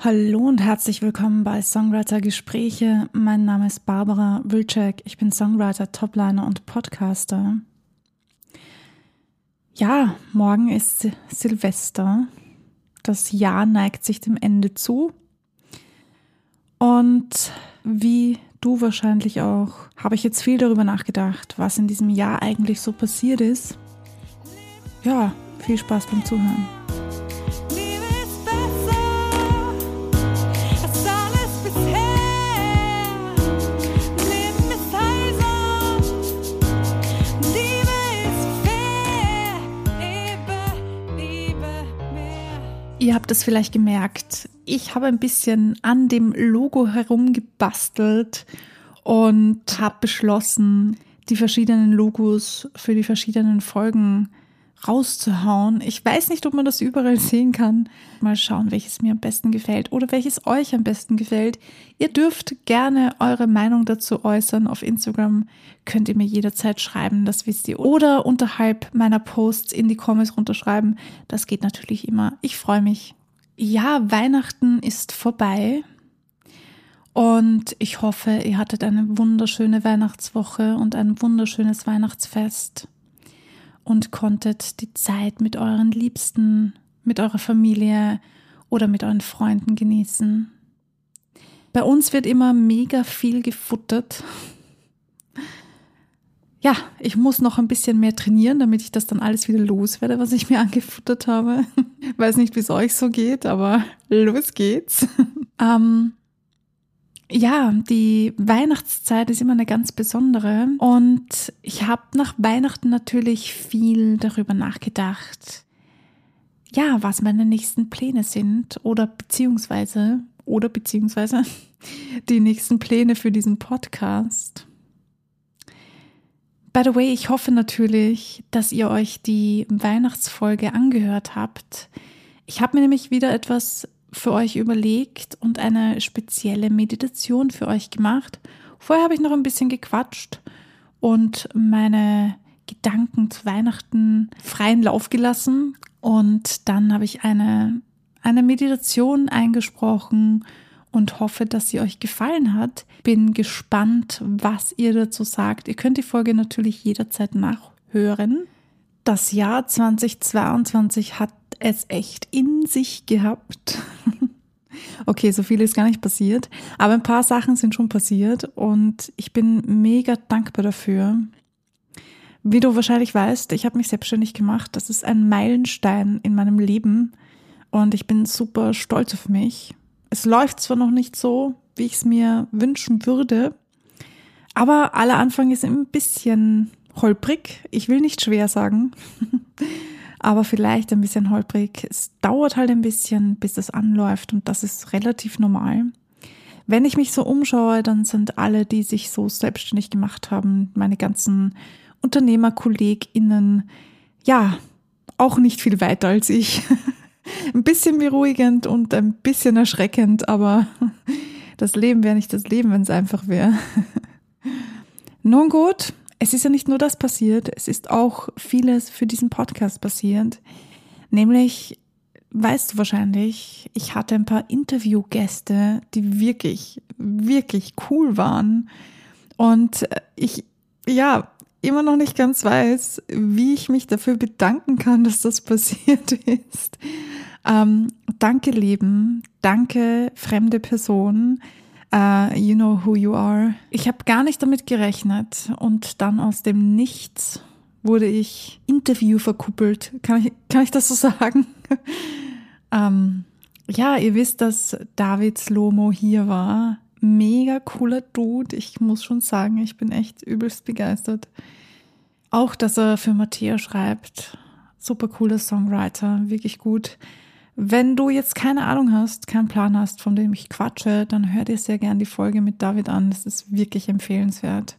Hallo und herzlich willkommen bei Songwriter Gespräche. Mein Name ist Barbara Wilczek. Ich bin Songwriter, Topliner und Podcaster. Ja, morgen ist Silvester. Das Jahr neigt sich dem Ende zu. Und wie du wahrscheinlich auch, habe ich jetzt viel darüber nachgedacht, was in diesem Jahr eigentlich so passiert ist. Ja, viel Spaß beim Zuhören. Ihr habt es vielleicht gemerkt, ich habe ein bisschen an dem Logo herumgebastelt und habe beschlossen, die verschiedenen Logos für die verschiedenen Folgen rauszuhauen. Ich weiß nicht, ob man das überall sehen kann. Mal schauen, welches mir am besten gefällt oder welches euch am besten gefällt. Ihr dürft gerne eure Meinung dazu äußern. Auf Instagram könnt ihr mir jederzeit schreiben, das wisst ihr. Oder unterhalb meiner Posts in die Comments runterschreiben. Das geht natürlich immer. Ich freue mich. Ja, Weihnachten ist vorbei. Und ich hoffe, ihr hattet eine wunderschöne Weihnachtswoche und ein wunderschönes Weihnachtsfest und konntet die Zeit mit euren Liebsten, mit eurer Familie oder mit euren Freunden genießen. Bei uns wird immer mega viel gefuttert. Ja, ich muss noch ein bisschen mehr trainieren, damit ich das dann alles wieder loswerde, was ich mir angefuttert habe. Weiß nicht, wie es euch so geht, aber los geht's. ähm, ja, die Weihnachtszeit ist immer eine ganz besondere und ich habe nach Weihnachten natürlich viel darüber nachgedacht. Ja, was meine nächsten Pläne sind oder beziehungsweise oder beziehungsweise die nächsten Pläne für diesen Podcast. By the way, ich hoffe natürlich, dass ihr euch die Weihnachtsfolge angehört habt. Ich habe mir nämlich wieder etwas für euch überlegt und eine spezielle Meditation für euch gemacht. Vorher habe ich noch ein bisschen gequatscht und meine Gedanken zu Weihnachten freien Lauf gelassen. Und dann habe ich eine, eine Meditation eingesprochen und hoffe, dass sie euch gefallen hat. Bin gespannt, was ihr dazu sagt. Ihr könnt die Folge natürlich jederzeit nachhören. Das Jahr 2022 hat es echt in sich gehabt. okay, so viel ist gar nicht passiert, aber ein paar Sachen sind schon passiert und ich bin mega dankbar dafür. Wie du wahrscheinlich weißt, ich habe mich selbstständig gemacht. Das ist ein Meilenstein in meinem Leben und ich bin super stolz auf mich. Es läuft zwar noch nicht so, wie ich es mir wünschen würde, aber aller Anfang ist ein bisschen holprig. Ich will nicht schwer sagen. aber vielleicht ein bisschen holprig. Es dauert halt ein bisschen, bis das anläuft und das ist relativ normal. Wenn ich mich so umschaue, dann sind alle, die sich so selbstständig gemacht haben, meine ganzen UnternehmerkollegInnen, ja, auch nicht viel weiter als ich. ein bisschen beruhigend und ein bisschen erschreckend, aber das Leben wäre nicht das Leben, wenn es einfach wäre. Nun gut, es ist ja nicht nur das passiert, es ist auch vieles für diesen Podcast passiert. Nämlich, weißt du wahrscheinlich, ich hatte ein paar Interviewgäste, die wirklich, wirklich cool waren. Und ich, ja, immer noch nicht ganz weiß, wie ich mich dafür bedanken kann, dass das passiert ist. Ähm, danke, Leben. Danke, fremde Person uh, You Know Who You Are. Ich habe gar nicht damit gerechnet und dann aus dem Nichts wurde ich Interview verkuppelt. Kann ich, kann ich das so sagen? ähm, ja, ihr wisst, dass David Slomo hier war. Mega cooler Dude. Ich muss schon sagen, ich bin echt übelst begeistert. Auch, dass er für Matthäa schreibt. Super cooler Songwriter, wirklich gut. Wenn du jetzt keine Ahnung hast, keinen Plan hast, von dem ich quatsche, dann hör dir sehr gern die Folge mit David an. Das ist wirklich empfehlenswert.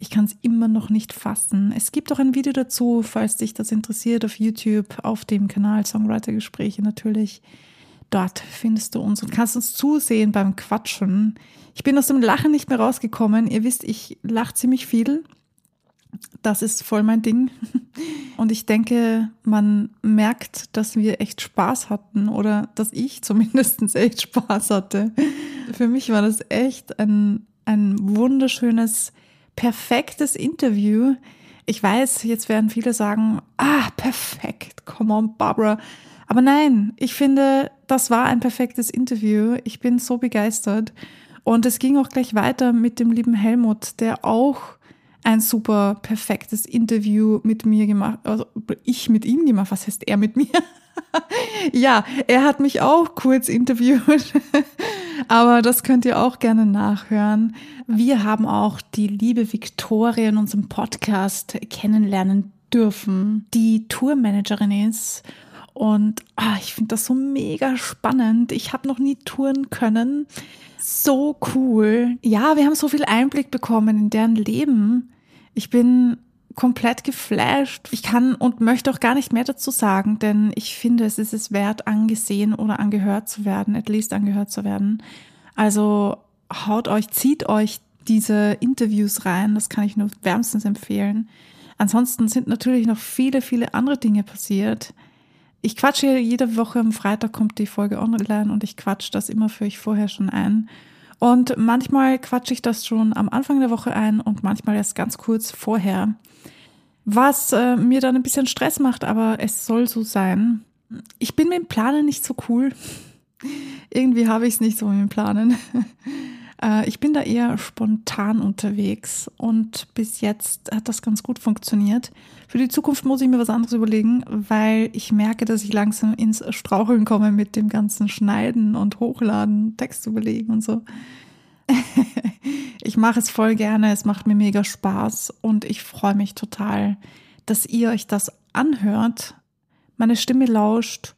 Ich kann es immer noch nicht fassen. Es gibt auch ein Video dazu, falls dich das interessiert, auf YouTube, auf dem Kanal Songwriter Gespräche natürlich. Dort findest du uns und kannst uns zusehen beim Quatschen. Ich bin aus dem Lachen nicht mehr rausgekommen. Ihr wisst, ich lache ziemlich viel. Das ist voll mein Ding. Und ich denke, man merkt, dass wir echt Spaß hatten oder dass ich zumindest echt Spaß hatte. Für mich war das echt ein, ein wunderschönes, perfektes Interview. Ich weiß, jetzt werden viele sagen, ah, perfekt, come on, Barbara. Aber nein, ich finde, das war ein perfektes Interview. Ich bin so begeistert. Und es ging auch gleich weiter mit dem lieben Helmut, der auch ein super perfektes Interview mit mir gemacht, also ich mit ihm gemacht, was heißt er mit mir? ja, er hat mich auch kurz interviewt, aber das könnt ihr auch gerne nachhören. Wir haben auch die liebe Viktoria in unserem Podcast kennenlernen dürfen, die Tourmanagerin ist. Und ah, ich finde das so mega spannend. Ich habe noch nie touren können. So cool. Ja, wir haben so viel Einblick bekommen in deren Leben. Ich bin komplett geflasht. Ich kann und möchte auch gar nicht mehr dazu sagen, denn ich finde, es ist es wert, angesehen oder angehört zu werden, at least angehört zu werden. Also haut euch, zieht euch diese Interviews rein, das kann ich nur wärmstens empfehlen. Ansonsten sind natürlich noch viele, viele andere Dinge passiert. Ich quatsche jede Woche am Freitag kommt die Folge online und ich quatsche das immer für euch vorher schon ein. Und manchmal quatsche ich das schon am Anfang der Woche ein und manchmal erst ganz kurz vorher. Was äh, mir dann ein bisschen Stress macht, aber es soll so sein. Ich bin mit dem Planen nicht so cool. Irgendwie habe ich es nicht so mit dem Planen. Äh, ich bin da eher spontan unterwegs und bis jetzt hat das ganz gut funktioniert. Für die Zukunft muss ich mir was anderes überlegen, weil ich merke, dass ich langsam ins Straucheln komme mit dem ganzen Schneiden und Hochladen, Text überlegen und so. ich mache es voll gerne, es macht mir mega Spaß und ich freue mich total, dass ihr euch das anhört, meine Stimme lauscht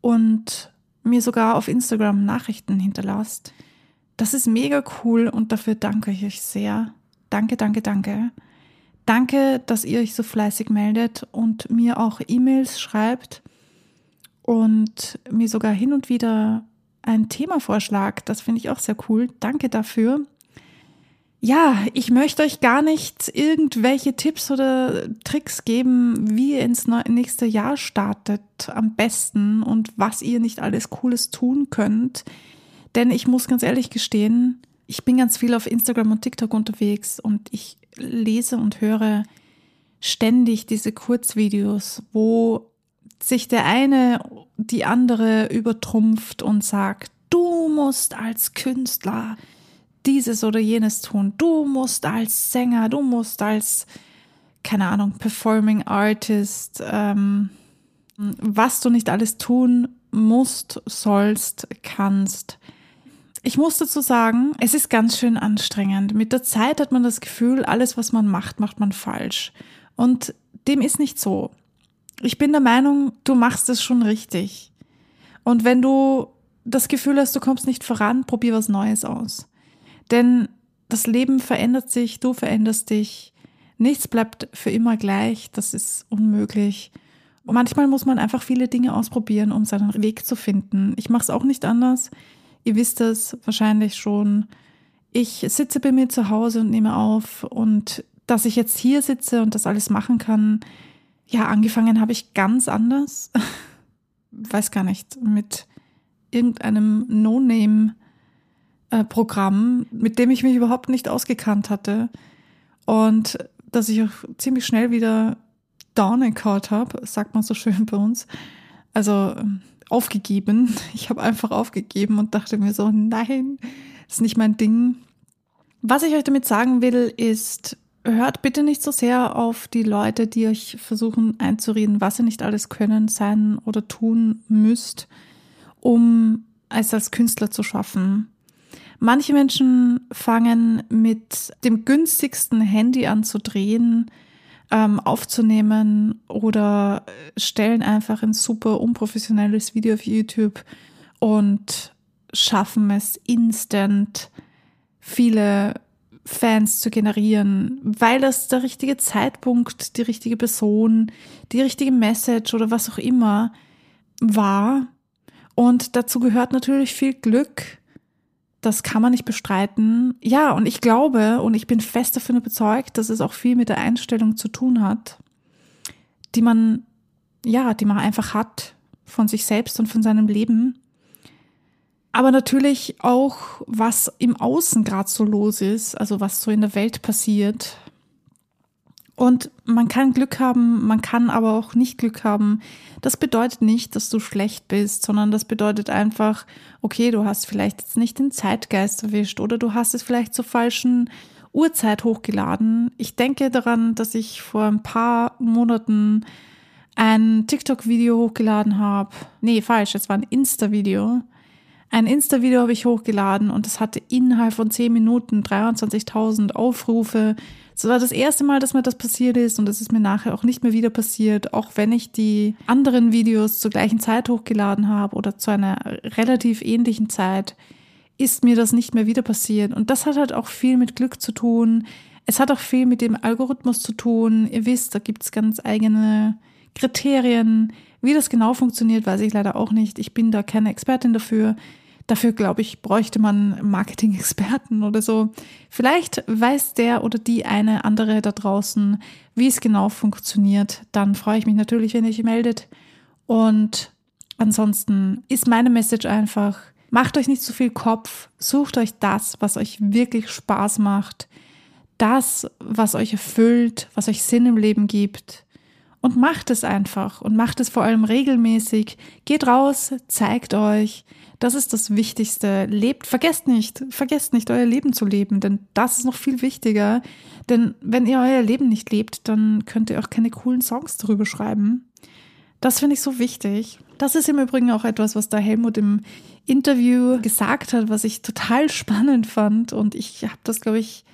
und mir sogar auf Instagram Nachrichten hinterlasst. Das ist mega cool und dafür danke ich euch sehr. Danke, danke, danke. Danke, dass ihr euch so fleißig meldet und mir auch E-Mails schreibt und mir sogar hin und wieder ein Thema vorschlagt. Das finde ich auch sehr cool. Danke dafür. Ja, ich möchte euch gar nicht irgendwelche Tipps oder Tricks geben, wie ihr ins nächste Jahr startet am besten und was ihr nicht alles Cooles tun könnt. Denn ich muss ganz ehrlich gestehen, ich bin ganz viel auf Instagram und TikTok unterwegs und ich lese und höre ständig diese Kurzvideos, wo sich der eine die andere übertrumpft und sagt, du musst als Künstler dieses oder jenes tun, du musst als Sänger, du musst als, keine Ahnung, Performing Artist, ähm, was du nicht alles tun musst, sollst, kannst. Ich muss dazu sagen, es ist ganz schön anstrengend. Mit der Zeit hat man das Gefühl, alles, was man macht, macht man falsch. Und dem ist nicht so. Ich bin der Meinung, du machst es schon richtig. Und wenn du das Gefühl hast, du kommst nicht voran, probier was Neues aus. Denn das Leben verändert sich, du veränderst dich. Nichts bleibt für immer gleich, das ist unmöglich. Und manchmal muss man einfach viele Dinge ausprobieren, um seinen Weg zu finden. Ich mache es auch nicht anders. Ihr wisst es wahrscheinlich schon. Ich sitze bei mir zu Hause und nehme auf und dass ich jetzt hier sitze und das alles machen kann, ja, angefangen habe ich ganz anders. Weiß gar nicht, mit irgendeinem No-Name-Programm, mit dem ich mich überhaupt nicht ausgekannt hatte. Und dass ich auch ziemlich schnell wieder down encount habe, sagt man so schön bei uns. Also aufgegeben. Ich habe einfach aufgegeben und dachte mir so, nein, ist nicht mein Ding. Was ich euch damit sagen will, ist, hört bitte nicht so sehr auf die Leute, die euch versuchen einzureden, was ihr nicht alles können, sein oder tun müsst, um es als Künstler zu schaffen. Manche Menschen fangen mit dem günstigsten Handy an zu drehen, ähm, aufzunehmen oder stellen einfach ein super unprofessionelles Video auf YouTube und schaffen es instant viele Fans zu generieren, weil das der richtige Zeitpunkt, die richtige Person, die richtige Message oder was auch immer war. Und dazu gehört natürlich viel Glück, Das kann man nicht bestreiten. Ja, und ich glaube und ich bin fest davon überzeugt, dass es auch viel mit der Einstellung zu tun hat, die man, ja, die man einfach hat von sich selbst und von seinem Leben. Aber natürlich auch, was im Außen gerade so los ist, also was so in der Welt passiert. Und man kann Glück haben, man kann aber auch nicht Glück haben. Das bedeutet nicht, dass du schlecht bist, sondern das bedeutet einfach, okay, du hast vielleicht jetzt nicht den Zeitgeist erwischt oder du hast es vielleicht zur falschen Uhrzeit hochgeladen. Ich denke daran, dass ich vor ein paar Monaten ein TikTok-Video hochgeladen habe. Nee, falsch, es war ein Insta-Video. Ein Insta-Video habe ich hochgeladen und es hatte innerhalb von 10 Minuten 23.000 Aufrufe. Es war das erste Mal, dass mir das passiert ist und es ist mir nachher auch nicht mehr wieder passiert, auch wenn ich die anderen Videos zur gleichen Zeit hochgeladen habe oder zu einer relativ ähnlichen Zeit, ist mir das nicht mehr wieder passiert. Und das hat halt auch viel mit Glück zu tun. Es hat auch viel mit dem Algorithmus zu tun. Ihr wisst, da gibt es ganz eigene Kriterien. Wie das genau funktioniert, weiß ich leider auch nicht. Ich bin da keine Expertin dafür. Dafür, glaube ich, bräuchte man Marketing-Experten oder so. Vielleicht weiß der oder die eine andere da draußen, wie es genau funktioniert. Dann freue ich mich natürlich, wenn ihr euch meldet. Und ansonsten ist meine Message einfach, macht euch nicht zu viel Kopf, sucht euch das, was euch wirklich Spaß macht, das, was euch erfüllt, was euch Sinn im Leben gibt und macht es einfach und macht es vor allem regelmäßig. Geht raus, zeigt euch. Das ist das Wichtigste. Lebt, vergesst nicht, vergesst nicht, euer Leben zu leben, denn das ist noch viel wichtiger. Denn wenn ihr euer Leben nicht lebt, dann könnt ihr auch keine coolen Songs darüber schreiben. Das finde ich so wichtig. Das ist im Übrigen auch etwas, was der Helmut im Interview gesagt hat, was ich total spannend fand. Und ich habe das, glaube ich,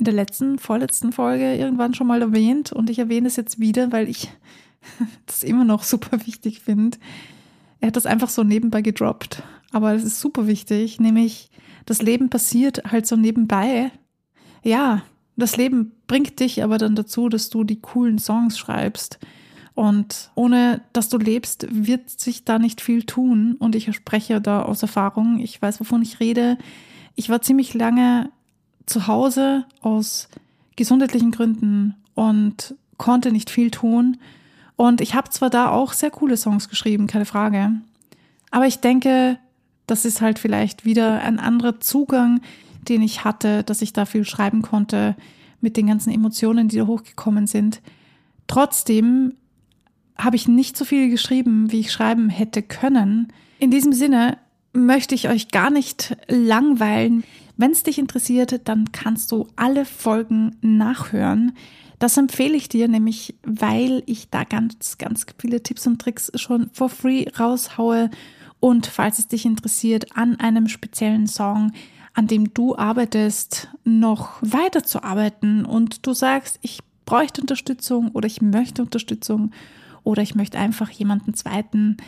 in der letzten, vorletzten Folge irgendwann schon mal erwähnt und ich erwähne es jetzt wieder, weil ich das immer noch super wichtig finde. Er hat das einfach so nebenbei gedroppt, aber es ist super wichtig, nämlich das Leben passiert halt so nebenbei. Ja, das Leben bringt dich aber dann dazu, dass du die coolen Songs schreibst. Und ohne dass du lebst, wird sich da nicht viel tun. Und ich spreche da aus Erfahrung. Ich weiß, wovon ich rede. Ich war ziemlich lange zu Hause aus gesundheitlichen Gründen und konnte nicht viel tun. Und ich habe zwar da auch sehr coole Songs geschrieben, keine Frage. Aber ich denke, das ist halt vielleicht wieder ein anderer Zugang, den ich hatte, dass ich da viel schreiben konnte mit den ganzen Emotionen, die da hochgekommen sind. Trotzdem habe ich nicht so viel geschrieben, wie ich schreiben hätte können. In diesem Sinne möchte ich euch gar nicht langweilen. Wenn es dich interessiert, dann kannst du alle Folgen nachhören. Das empfehle ich dir nämlich, weil ich da ganz, ganz viele Tipps und Tricks schon for free raushaue. Und falls es dich interessiert, an einem speziellen Song, an dem du arbeitest, noch weiter zu arbeiten und du sagst, ich bräuchte Unterstützung oder ich möchte Unterstützung oder ich möchte einfach jemanden zweiten,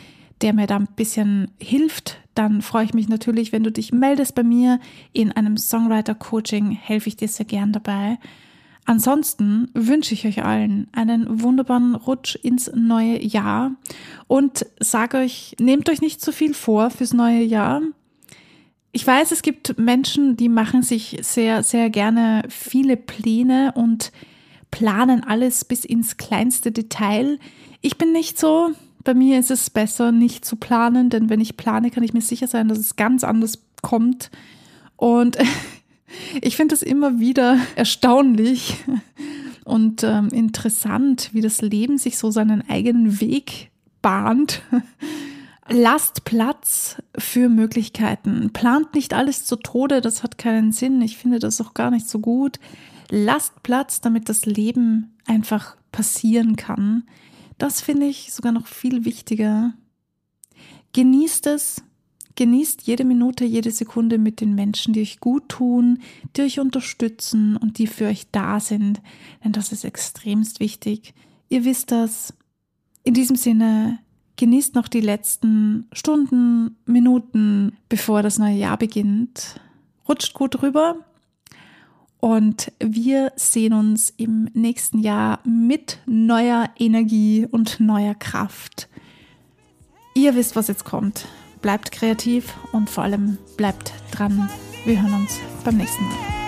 der mir da ein bisschen hilft, dann freue ich mich natürlich, wenn du dich meldest bei mir in einem Songwriter-Coaching, helfe ich dir sehr gern dabei. Ansonsten wünsche ich euch allen einen wunderbaren Rutsch ins neue Jahr und sage euch, nehmt euch nicht zu viel vor fürs neue Jahr. Ich weiß, es gibt Menschen, die machen sich sehr, sehr gerne viele Pläne und planen alles bis ins kleinste Detail. Ich bin nicht so, bei mir ist es besser, nicht zu planen, denn wenn ich plane, kann ich mir sicher sein, dass es ganz anders kommt. Und ich finde es immer wieder erstaunlich und ähm, interessant, wie das Leben sich so seinen eigenen Weg bahnt. Lasst Platz für Möglichkeiten. Plant nicht alles zu Tode, das hat keinen Sinn. Ich finde das auch gar nicht so gut. Lasst Platz, damit das Leben einfach passieren kann. Das finde ich sogar noch viel wichtiger. Genießt es, genießt jede Minute, jede Sekunde mit den Menschen, die euch gut tun, die euch unterstützen und die für euch da sind, denn das ist extremst wichtig. Ihr wisst das. In diesem Sinne, genießt noch die letzten Stunden, Minuten, bevor das neue Jahr beginnt. Rutscht gut rüber und wir sehen uns im nächsten Jahr mit neuer Energie und neuer Kraft. Ihr wisst, was jetzt kommt. bleibt kreativ und vor allem bleibt dran. Wir hören uns beim nächsten Mal.